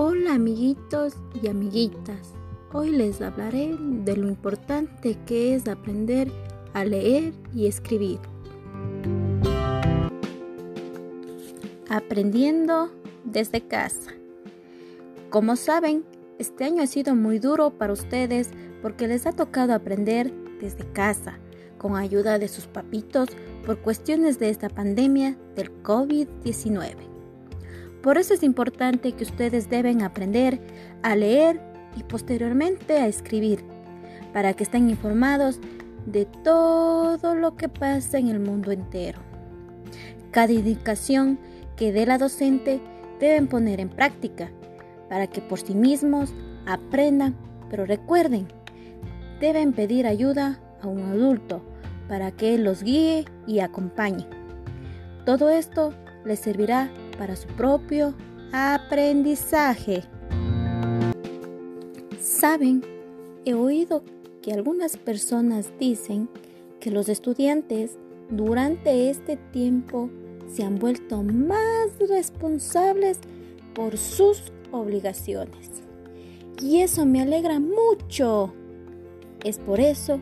Hola amiguitos y amiguitas. Hoy les hablaré de lo importante que es aprender a leer y escribir. Aprendiendo desde casa. Como saben, este año ha sido muy duro para ustedes porque les ha tocado aprender desde casa, con ayuda de sus papitos por cuestiones de esta pandemia del COVID-19. Por eso es importante que ustedes deben aprender a leer y posteriormente a escribir, para que estén informados de todo lo que pasa en el mundo entero. Cada indicación que dé la docente deben poner en práctica, para que por sí mismos aprendan, pero recuerden, deben pedir ayuda a un adulto para que los guíe y acompañe. Todo esto les servirá para su propio aprendizaje. Saben, he oído que algunas personas dicen que los estudiantes durante este tiempo se han vuelto más responsables por sus obligaciones. Y eso me alegra mucho. Es por eso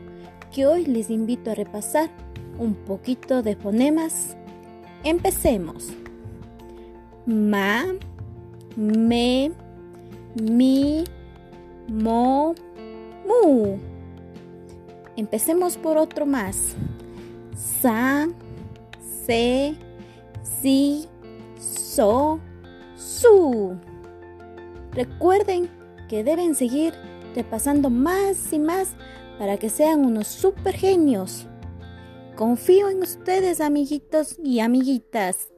que hoy les invito a repasar un poquito de fonemas. Empecemos ma, me, mi, mo, mu. Empecemos por otro más. Sa, se, si, so, su. Recuerden que deben seguir repasando más y más para que sean unos super genios. Confío en ustedes, amiguitos y amiguitas.